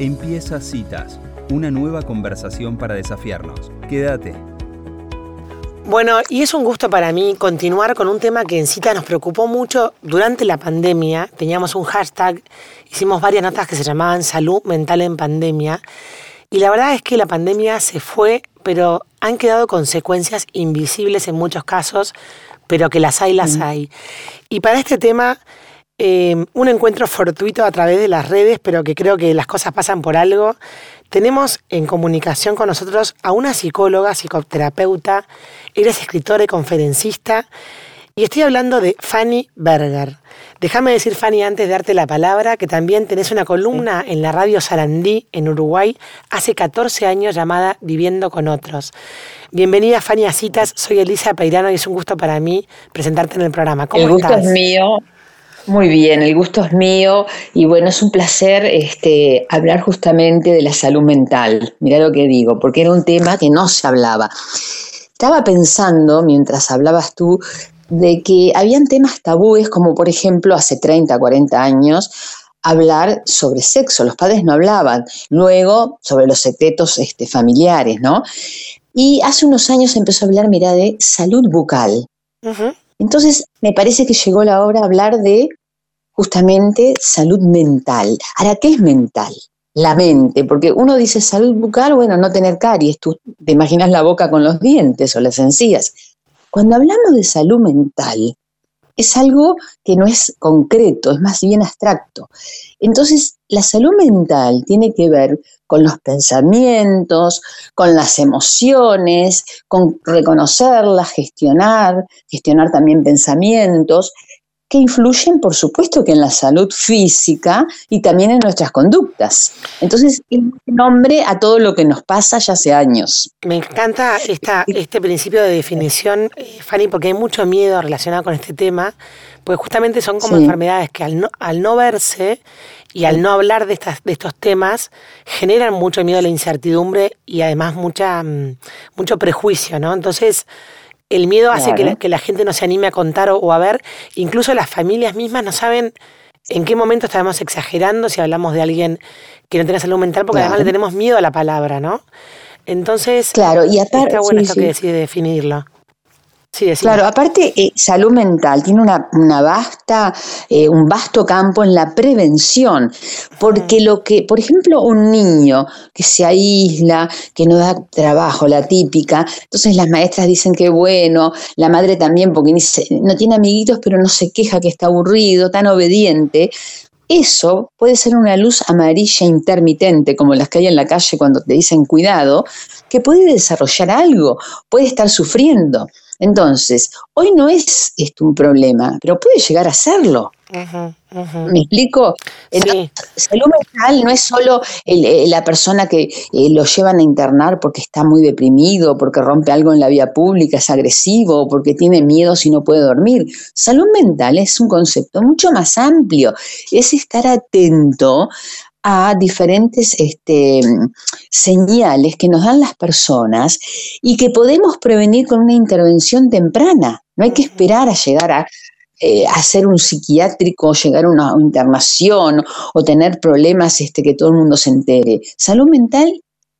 Empieza Citas, una nueva conversación para desafiarnos. Quédate. Bueno, y es un gusto para mí continuar con un tema que en Citas nos preocupó mucho durante la pandemia. Teníamos un hashtag, hicimos varias notas que se llamaban Salud Mental en Pandemia. Y la verdad es que la pandemia se fue, pero han quedado consecuencias invisibles en muchos casos, pero que las hay, las hay. Y para este tema Em, un encuentro fortuito a través de las redes, pero que creo que las cosas pasan por algo. Tenemos en comunicación con nosotros a una psicóloga, psicoterapeuta, eres escritora y conferencista, y estoy hablando de Fanny Berger. Déjame decir, Fanny, antes de darte la palabra, que también tenés una columna en la radio Sarandí, en Uruguay, hace 14 años llamada Viviendo con Otros. Bienvenida, Fanny, a Citas. Soy Elisa Peirano y es un gusto para mí presentarte en el programa. ¿Cómo el gusto es mío. Muy bien, el gusto es mío y bueno, es un placer este, hablar justamente de la salud mental. Mira lo que digo, porque era un tema que no se hablaba. Estaba pensando, mientras hablabas tú, de que habían temas tabúes, como por ejemplo hace 30, 40 años, hablar sobre sexo. Los padres no hablaban. Luego, sobre los secretos este, familiares, ¿no? Y hace unos años empezó a hablar, mira, de salud bucal. Entonces, me parece que llegó la hora de hablar de justamente salud mental. Ahora, ¿qué es mental? La mente, porque uno dice salud bucal, bueno, no tener caries, tú te imaginas la boca con los dientes o las encías. Cuando hablamos de salud mental, es algo que no es concreto, es más bien abstracto. Entonces, la salud mental tiene que ver con los pensamientos, con las emociones, con reconocerlas, gestionar, gestionar también pensamientos, que influyen, por supuesto, que en la salud física y también en nuestras conductas. Entonces, es nombre a todo lo que nos pasa ya hace años. Me encanta esta, este principio de definición, eh, Fanny, porque hay mucho miedo relacionado con este tema, porque justamente son como enfermedades que al no, al no verse y al no hablar de, estas, de estos temas, generan mucho miedo a la incertidumbre y además mucha, mm, mucho prejuicio, ¿no? Entonces, el miedo hace que, la, que, la, gente no se anime a contar o, a ver. Incluso las familias mismas no saben en qué momento estamos exagerando si hablamos de alguien que no tiene salud mental, porque además le tenemos miedo a la palabra, ¿no? Entonces, claro, y aparte, está bueno esto que decide definirlo claro, aparte, eh, salud mental tiene una, una vasta, eh, un vasto campo en la prevención, porque lo que, por ejemplo, un niño que se aísla, que no da trabajo, la típica, entonces las maestras dicen que bueno, la madre también, porque no tiene amiguitos, pero no se queja que está aburrido, tan obediente, eso puede ser una luz amarilla intermitente, como las que hay en la calle cuando te dicen cuidado, que puede desarrollar algo, puede estar sufriendo. Entonces, hoy no es esto un problema, pero puede llegar a serlo. ¿Me explico? salud mental no es solo eh, la persona que eh, lo llevan a internar porque está muy deprimido, porque rompe algo en la vía pública, es agresivo, porque tiene miedo si no puede dormir. Salud mental es un concepto mucho más amplio, es estar atento a diferentes este, señales que nos dan las personas y que podemos prevenir con una intervención temprana. No hay que esperar a llegar a, eh, ser un psiquiátrico, llegar a una internación o tener problemas este, que todo el mundo se entere. Salud mental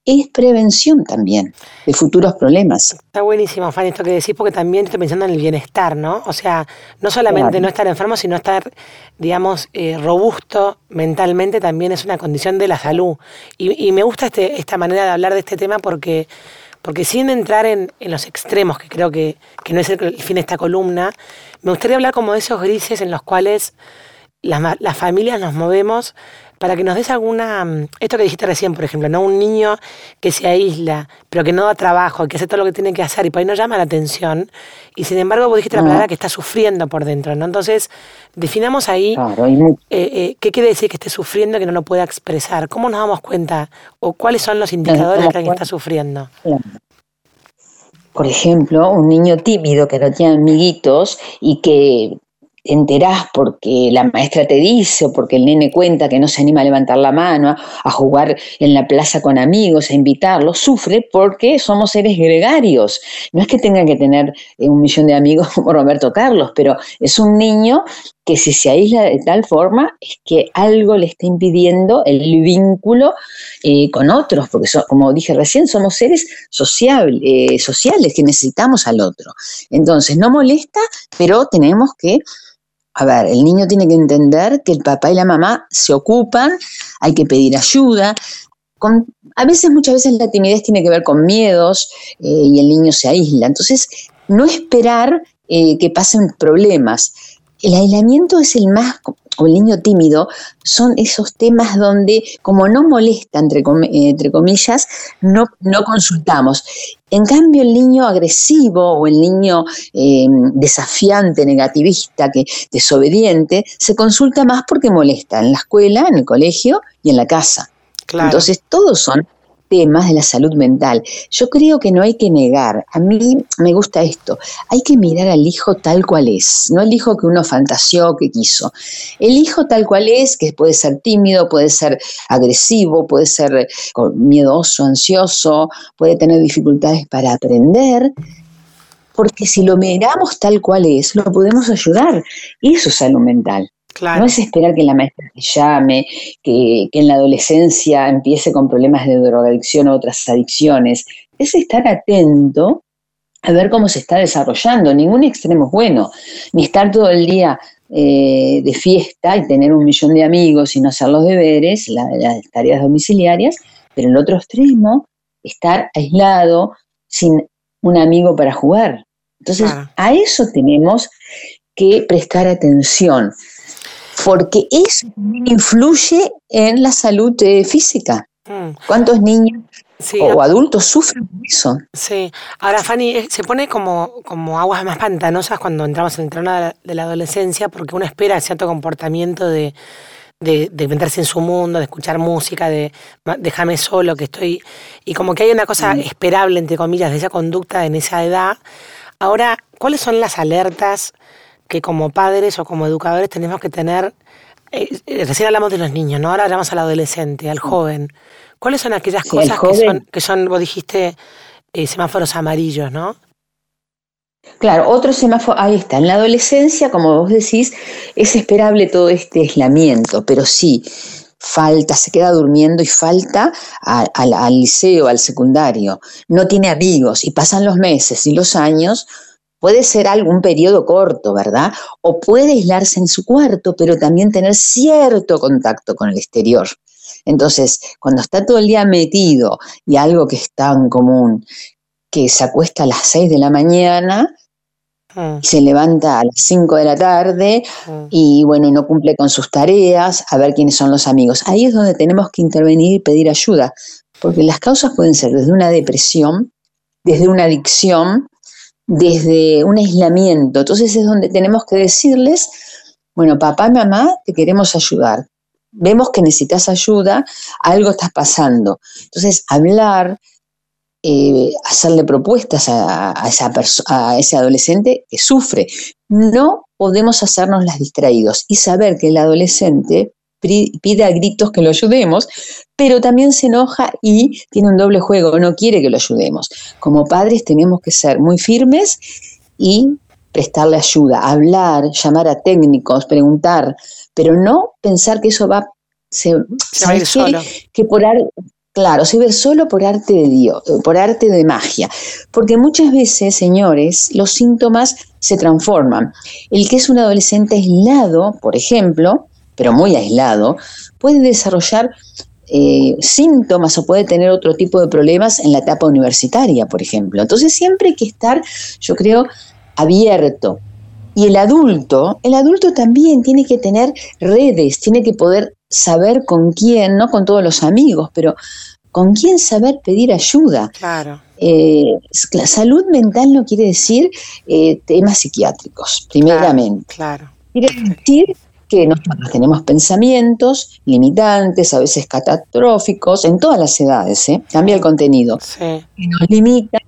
es prevención también de futuros problemas. Está buenísimo, Fanny, esto que decís, porque también estoy pensando en el bienestar, ¿no? O sea, no solamente no estar enfermo, sino estar, digamos, eh, robusto mentalmente también es una condición de la salud. Y, me gusta este, esta manera de hablar de este tema porque, porque sin entrar en, los extremos, que creo que, no es el, fin de esta columna, me gustaría hablar como de esos grises en los cuales las, las familias nos movemos para que nos des alguna, mm, esto que dijiste recién, por ejemplo, ¿no? Un niño que se aísla, pero que no da trabajo, que hace todo lo que tiene que hacer y por ahí no llama la atención, y sin embargo vos dijiste la palabra que está sufriendo por dentro, ¿no? Entonces, definamos ahí eh, eh, qué quiere decir que esté sufriendo que no lo pueda expresar, cómo nos damos cuenta o cuáles son los indicadores de que alguien está sufriendo. Por ejemplo, un niño tímido que no tiene amiguitos y que te enterás porque la maestra te dice o porque el nene cuenta que no se anima a levantar la mano, a jugar en la plaza con amigos, a invitarlos, sufre porque somos seres gregarios. No es que tenga que tener eh, un millón de amigos como Roberto Carlos, pero es un niño que si se aísla de tal forma es que algo le está impidiendo el vínculo eh, con otros, porque como dije recién, somos seres eh, sociales que necesitamos al otro. Entonces, no molesta, pero tenemos que a ver, el niño tiene que entender que el papá y la mamá se ocupan, hay que pedir ayuda. a veces, muchas veces la timidez tiene que ver con miedos eh, y el niño se aísla. Entonces, no esperar eh, que pasen problemas. El aislamiento es el más, o el niño tímido, son esos temas donde, como no molesta, entre, entre comillas, no, no consultamos. En cambio, el niño agresivo o el niño em, desafiante, negativista, que, desobediente, se consulta más porque molesta en la escuela, en el colegio y en la casa. Entonces, todos son temas de la salud mental. Yo creo que no hay que negar, a mí me gusta esto, hay que mirar al hijo tal cual es, no el hijo que uno fantaseó, que quiso. El hijo tal cual es, que puede ser tímido, puede ser agresivo, puede ser eh, miedoso, ansioso, puede tener dificultades para aprender, porque si lo miramos tal cual es, lo podemos ayudar. Y eso es salud mental. No es esperar que la maestra te llame, que, en la adolescencia empiece con problemas de drogadicción o otras adicciones. Es estar atento a ver cómo se está desarrollando. Ningún extremo es bueno. Ni estar todo el día eh, de fiesta y tener un millón de amigos y no hacer los deberes, las tareas domiciliarias, pero el otro extremo, estar aislado sin un amigo para jugar. Entonces, a eso tenemos que prestar atención porque eso también influye en la salud eh, física. Mm. ¿Cuántos niños o adultos sufren por eso? Sí. Ahora, Fanny, eh, se pone como, como aguas más pantanosas cuando entramos en el trono de la, adolescencia porque uno espera cierto comportamiento de, de, meterse en su mundo, de escuchar música, de déjame solo, que estoy. Y como que hay una cosa mm. esperable, entre comillas, de esa conducta en esa edad. Ahora, ¿cuáles son las alertas que como padres o como educadores tenemos que tener, eh, eh, recién hablamos de los niños, ¿no? Ahora hablamos al adolescente, al joven. ¿Cuáles son aquellas cosas que son, que son, vos dijiste, eh, semáforos amarillos, ¿no? Claro, otro semáforo, ahí está, en la adolescencia, como vos decís, es esperable todo este aislamiento, pero sí, falta, se queda durmiendo y falta al liceo, al secundario, no tiene amigos y pasan los meses y los años, Puede ser algún periodo corto, ¿verdad? O puede aislarse en su cuarto, pero también tener cierto contacto con el exterior. Entonces, cuando está todo el día metido y algo que es tan común, que se acuesta a las 6 de la mañana, y se levanta a las 5 de la tarde ah. y bueno, no cumple con sus tareas, a ver quiénes son los amigos. Ahí es donde tenemos que intervenir y pedir ayuda, porque las causas pueden ser desde una depresión, desde una adicción, desde un aislamiento. Entonces es donde tenemos que decirles, bueno, papá, mamá, te queremos ayudar. Vemos que necesitas ayuda, algo está pasando. Entonces, hablar, eh, hacerle propuestas a, a ese adolescente que sufre. No podemos hacernos las distraídos y saber que el adolescente pide a gritos que lo ayudemos, pero también se enoja y tiene un doble juego, no quiere que lo ayudemos. Como padres tenemos que ser muy firmes y prestarle ayuda, hablar, llamar a técnicos, preguntar, pero no pensar que eso va se, va a ir solo. que por claro, se ve solo por arte de Dios, por arte de magia, porque muchas veces, señores, los síntomas se transforman. El que es un adolescente aislado, por ejemplo, pero muy aislado, puede desarrollar eh, síntomas o puede tener otro tipo de problemas en la etapa universitaria, por ejemplo. Entonces siempre hay que estar, yo creo, abierto. Y el adulto, el adulto también tiene que tener redes, tiene que poder saber con quién, no con todos los amigos, pero con quién saber pedir ayuda. Claro. Eh, la salud mental no quiere decir eh, temas psiquiátricos, primeramente. claro. Quiere decir que nosotros tenemos pensamientos limitantes, a veces catastróficos, en todas las edades, ¿eh? cambia el contenido, que nos limitan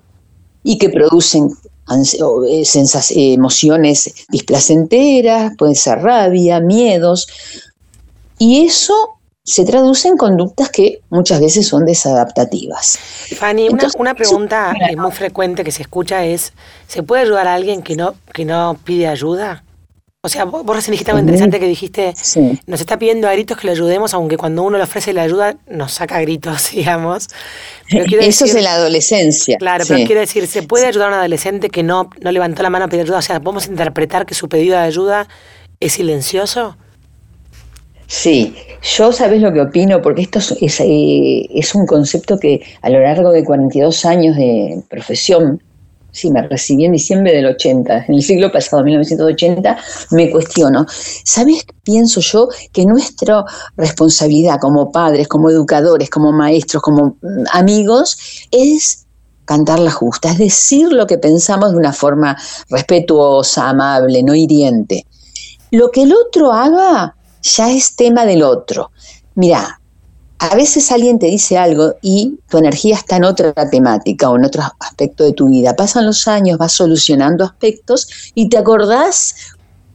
y que producen eh, emociones displacenteras, puede ser rabia, miedos, y eso se traduce en conductas que muchas veces son desadaptativas. Fanny, una, pregunta muy frecuente que se escucha es, ¿se puede ayudar a alguien que no, que no pide ayuda? O sea, vos, recién dijiste algo interesante que dijiste, nos está pidiendo a gritos que le ayudemos, aunque cuando uno le ofrece la ayuda nos saca gritos, digamos. Eso es en la adolescencia. Claro, pero quiere decir, ¿se puede ayudar a un adolescente que no, no levantó la mano a pedir ayuda? O sea, ¿podemos interpretar que su pedido de ayuda es silencioso? Sí, yo sabes lo que opino, porque esto es, eh, es, un concepto que a lo largo de 42 años de profesión sí, me recibí en diciembre del 80, en el siglo pasado, 1980, me cuestiono. ¿Sabes? Pienso yo que nuestra responsabilidad como padres, como educadores, como maestros, como mm, amigos, es cantar la justa, es decir lo que pensamos de una forma respetuosa, amable, no hiriente. Lo que el otro haga ya es tema del otro. Mira, a veces alguien te dice algo y tu energía está en otra temática o en otro aspecto de tu vida. Pasan los años, vas solucionando aspectos y te acordás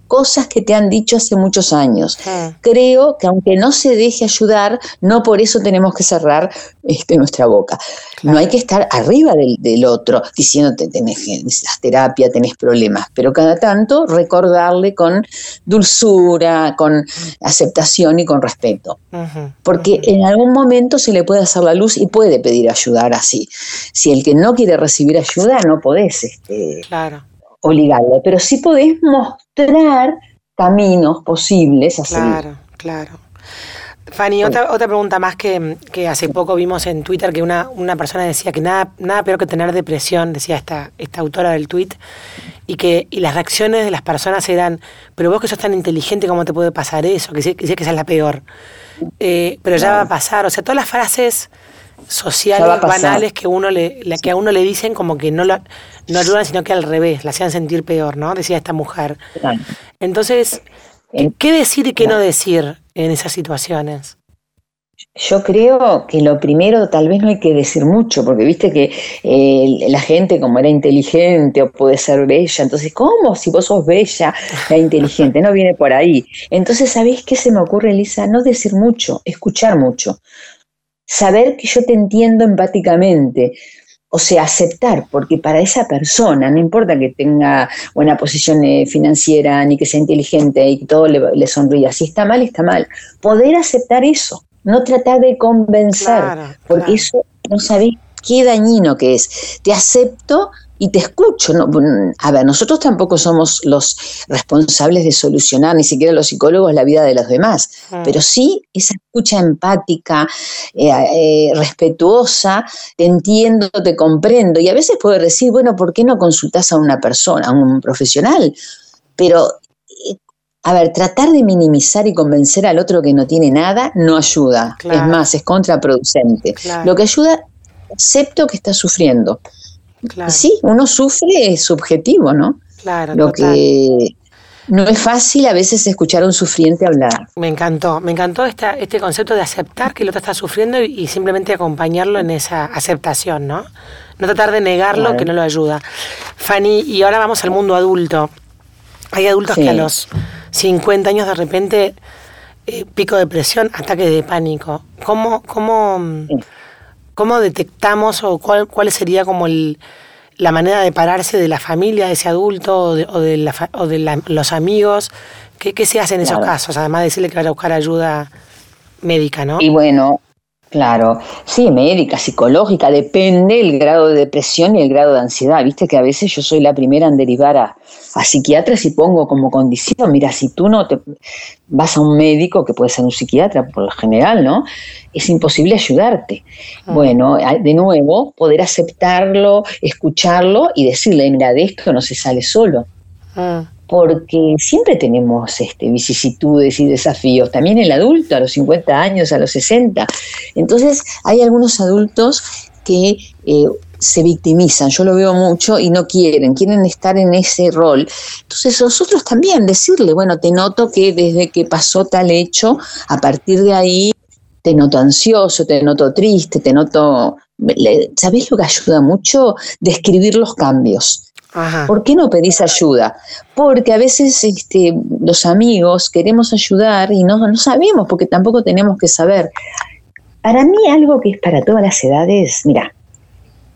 cosas que te han dicho hace muchos años. Creo que aunque no se deje ayudar, no por eso tenemos que cerrar este, nuestra boca. No hay que estar arriba del, otro diciéndote tenés, necesitas terapia, tenés problemas, pero cada tanto recordarle con dulzura, con aceptación y con respeto. Porque en algún momento se le puede hacer la luz y puede pedir ayudar así. Si el que no quiere recibir ayuda, no podés este, claro obligarlo, pero sí podés mostrar caminos posibles a Claro, claro. Fanny, otra, otra pregunta más que, hace poco vimos en Twitter que una, una persona decía que nada, nada peor que tener depresión, decía esta, esta autora del tweet, y que y las reacciones de las personas eran, pero vos que sos tan inteligente, ¿cómo te puede pasar eso? Que decía que esa es la peor. Eh, pero ya va a pasar, o sea, todas las frases sociales banales que uno le, que a uno le dicen como que no lo, no ayudan, sino que al revés, la hacían sentir peor, ¿no? Decía esta mujer. Entonces, ¿qué decir y qué no decir en esas situaciones? Yo creo que lo primero tal vez no hay que decir mucho, porque viste que eh, la gente como era inteligente o puede ser bella, entonces, ¿cómo si vos sos bella e inteligente? No viene por ahí. Entonces, ¿sabés qué se me ocurre, Elisa? No decir mucho, escuchar mucho. Saber que yo te entiendo empáticamente, o sea, aceptar, porque para esa persona, no importa que tenga buena posición eh, financiera, ni que sea inteligente y que todo le, sonría, si está mal, está mal. Poder aceptar eso, no tratar de convencer, porque eso no sabés qué dañino que es. Te acepto y te escucho. No, a ver, nosotros tampoco somos los responsables de solucionar, ni siquiera los psicólogos, la vida de los demás, mm. pero sí esa escucha empática, eh, eh, respetuosa, te entiendo, te comprendo, y a veces puedo decir, bueno, ¿por qué no consultas a una persona, a un profesional? Pero eh, a ver, tratar de minimizar y convencer al otro que no tiene nada no ayuda. Es más, es contraproducente. Lo que ayuda, acepto que está sufriendo. Sí, uno sufre es subjetivo, ¿no? Claro. Lo que no es fácil a veces escuchar a un sufriente hablar. Me encantó, me encantó esta, este concepto de aceptar que el otro está sufriendo y, simplemente acompañarlo en esa aceptación, ¿no? No tratar de negarlo que no lo ayuda. Fanny, y ahora vamos al mundo adulto. Hay adultos que a los 50 años de repente eh, pico de presión, ataque de pánico. ¿Cómo, cómo, ¿Cómo detectamos o cuál, cuál sería como el, la manera de pararse de la familia de ese adulto o de, o de, los amigos? ¿Qué, ¿Qué, se hace en esos casos? Además de decirle que vaya a buscar ayuda médica, ¿no? Y bueno, Claro, sí, médica, psicológica, depende el grado de depresión y el grado de ansiedad. Viste que a veces yo soy la primera en derivar a, a psiquiatras y pongo como condición, mira, si tú no te vas a un médico, que puede ser un psiquiatra por lo general, ¿no? Es imposible ayudarte. Ah. Bueno, de nuevo, poder aceptarlo, escucharlo y decirle, mira, de esto no se sale solo. Ah porque siempre tenemos este, vicisitudes y desafíos, también el adulto a los 50 años, a los 60. Entonces hay algunos adultos que eh, se victimizan, yo lo veo mucho y no quieren, quieren estar en ese rol. Entonces nosotros también decirle, bueno, te noto que desde que pasó tal hecho, a partir de ahí te noto ansioso, te noto triste, te noto... ¿Sabés lo que ayuda mucho? Describir los cambios ¿Por qué no pedís ayuda? Porque a veces este, los amigos queremos ayudar y no, no sabemos, porque tampoco tenemos que saber. Para mí algo que es para todas las edades, mira,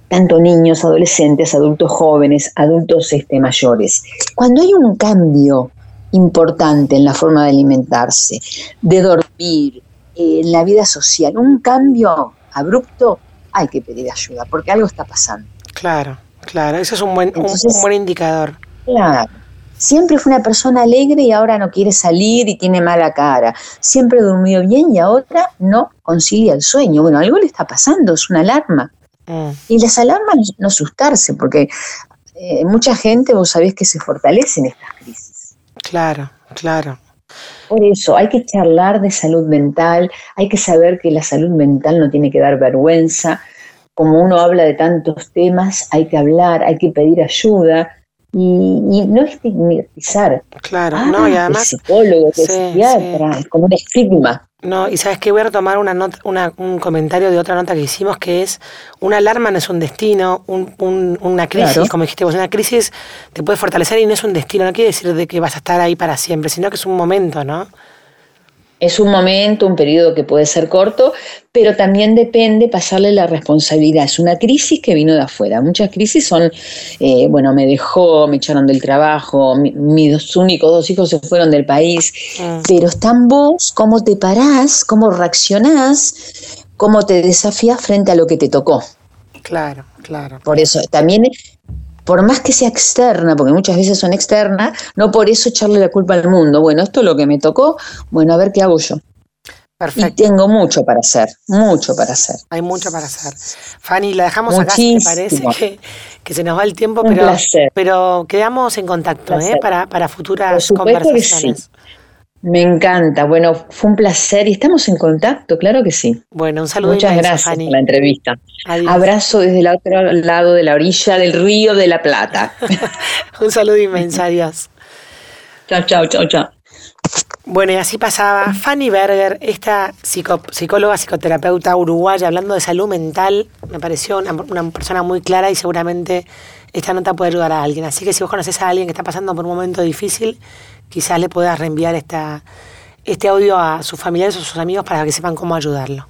tanto niños, adolescentes, adultos jóvenes, adultos este, mayores. Cuando hay un cambio importante en la forma de alimentarse, de dormir, eh, en la vida social, un cambio abrupto, hay que pedir ayuda, porque algo está pasando. Claro, claro, eso es un buen, un, buen indicador. Claro. Siempre fue una persona alegre y ahora no quiere salir y tiene mala cara. Siempre durmió bien y ahora no concilia el sueño. Bueno, algo le está pasando, es una alarma. Mm. Y las alarmas no asustarse, porque eh, mucha gente, vos sabés que se fortalece en estas crisis. Claro, claro. Por eso hay que charlar de salud mental, hay que saber que la salud mental no tiene que dar vergüenza. Como uno habla de tantos temas, hay que hablar, hay que pedir ayuda y, no estigmatizar. Claro, no, y además. psicólogo, psiquiatra, es como un estigma. No, y sabes que voy a retomar una nota, un comentario de otra nota que hicimos que es una alarma no es un destino, un, una crisis, como dijiste vos, una crisis te puede fortalecer y no es un destino, no quiere decir de que vas a estar ahí para siempre, sino que es un momento, ¿no? Es un momento, un periodo que puede ser corto, pero también depende pasarle la responsabilidad. Es una crisis que vino de afuera. Muchas crisis son, eh, bueno, me dejó, me echaron del trabajo, mis únicos dos hijos se fueron del país, ah. pero están vos, cómo te parás, cómo reaccionás, cómo te desafías frente a lo que te tocó. Claro, claro. Por eso también por más que sea externa, porque muchas veces son externas, no por eso echarle la culpa al mundo. Bueno, esto es lo que me tocó, bueno, a ver qué hago yo. Perfecto. Y tengo mucho para hacer, mucho para hacer. Hay mucho para hacer. Fanny, la dejamos acá, ¿te parece? Que, se nos va el tiempo, pero, pero quedamos en contacto ¿eh? para, para futuras conversaciones. Me encanta. Bueno, fue un placer y estamos en contacto, claro que sí. Bueno, un saludo. Muchas gracias por la entrevista. Abrazo desde el otro lado de la orilla del río de la Plata. un saludo inmenso, adiós. Chao, chao, chao, chao. Bueno, y así pasaba Fanny Berger, esta psicóloga, psicoterapeuta uruguaya, hablando de salud mental. Me pareció una, una, persona muy clara y seguramente esta nota puede ayudar a alguien. Así que si vos conoces a alguien que está pasando por un momento difícil, quizás le puedas reenviar esta, este audio a sus familiares o sus amigos para que sepan cómo ayudarlo.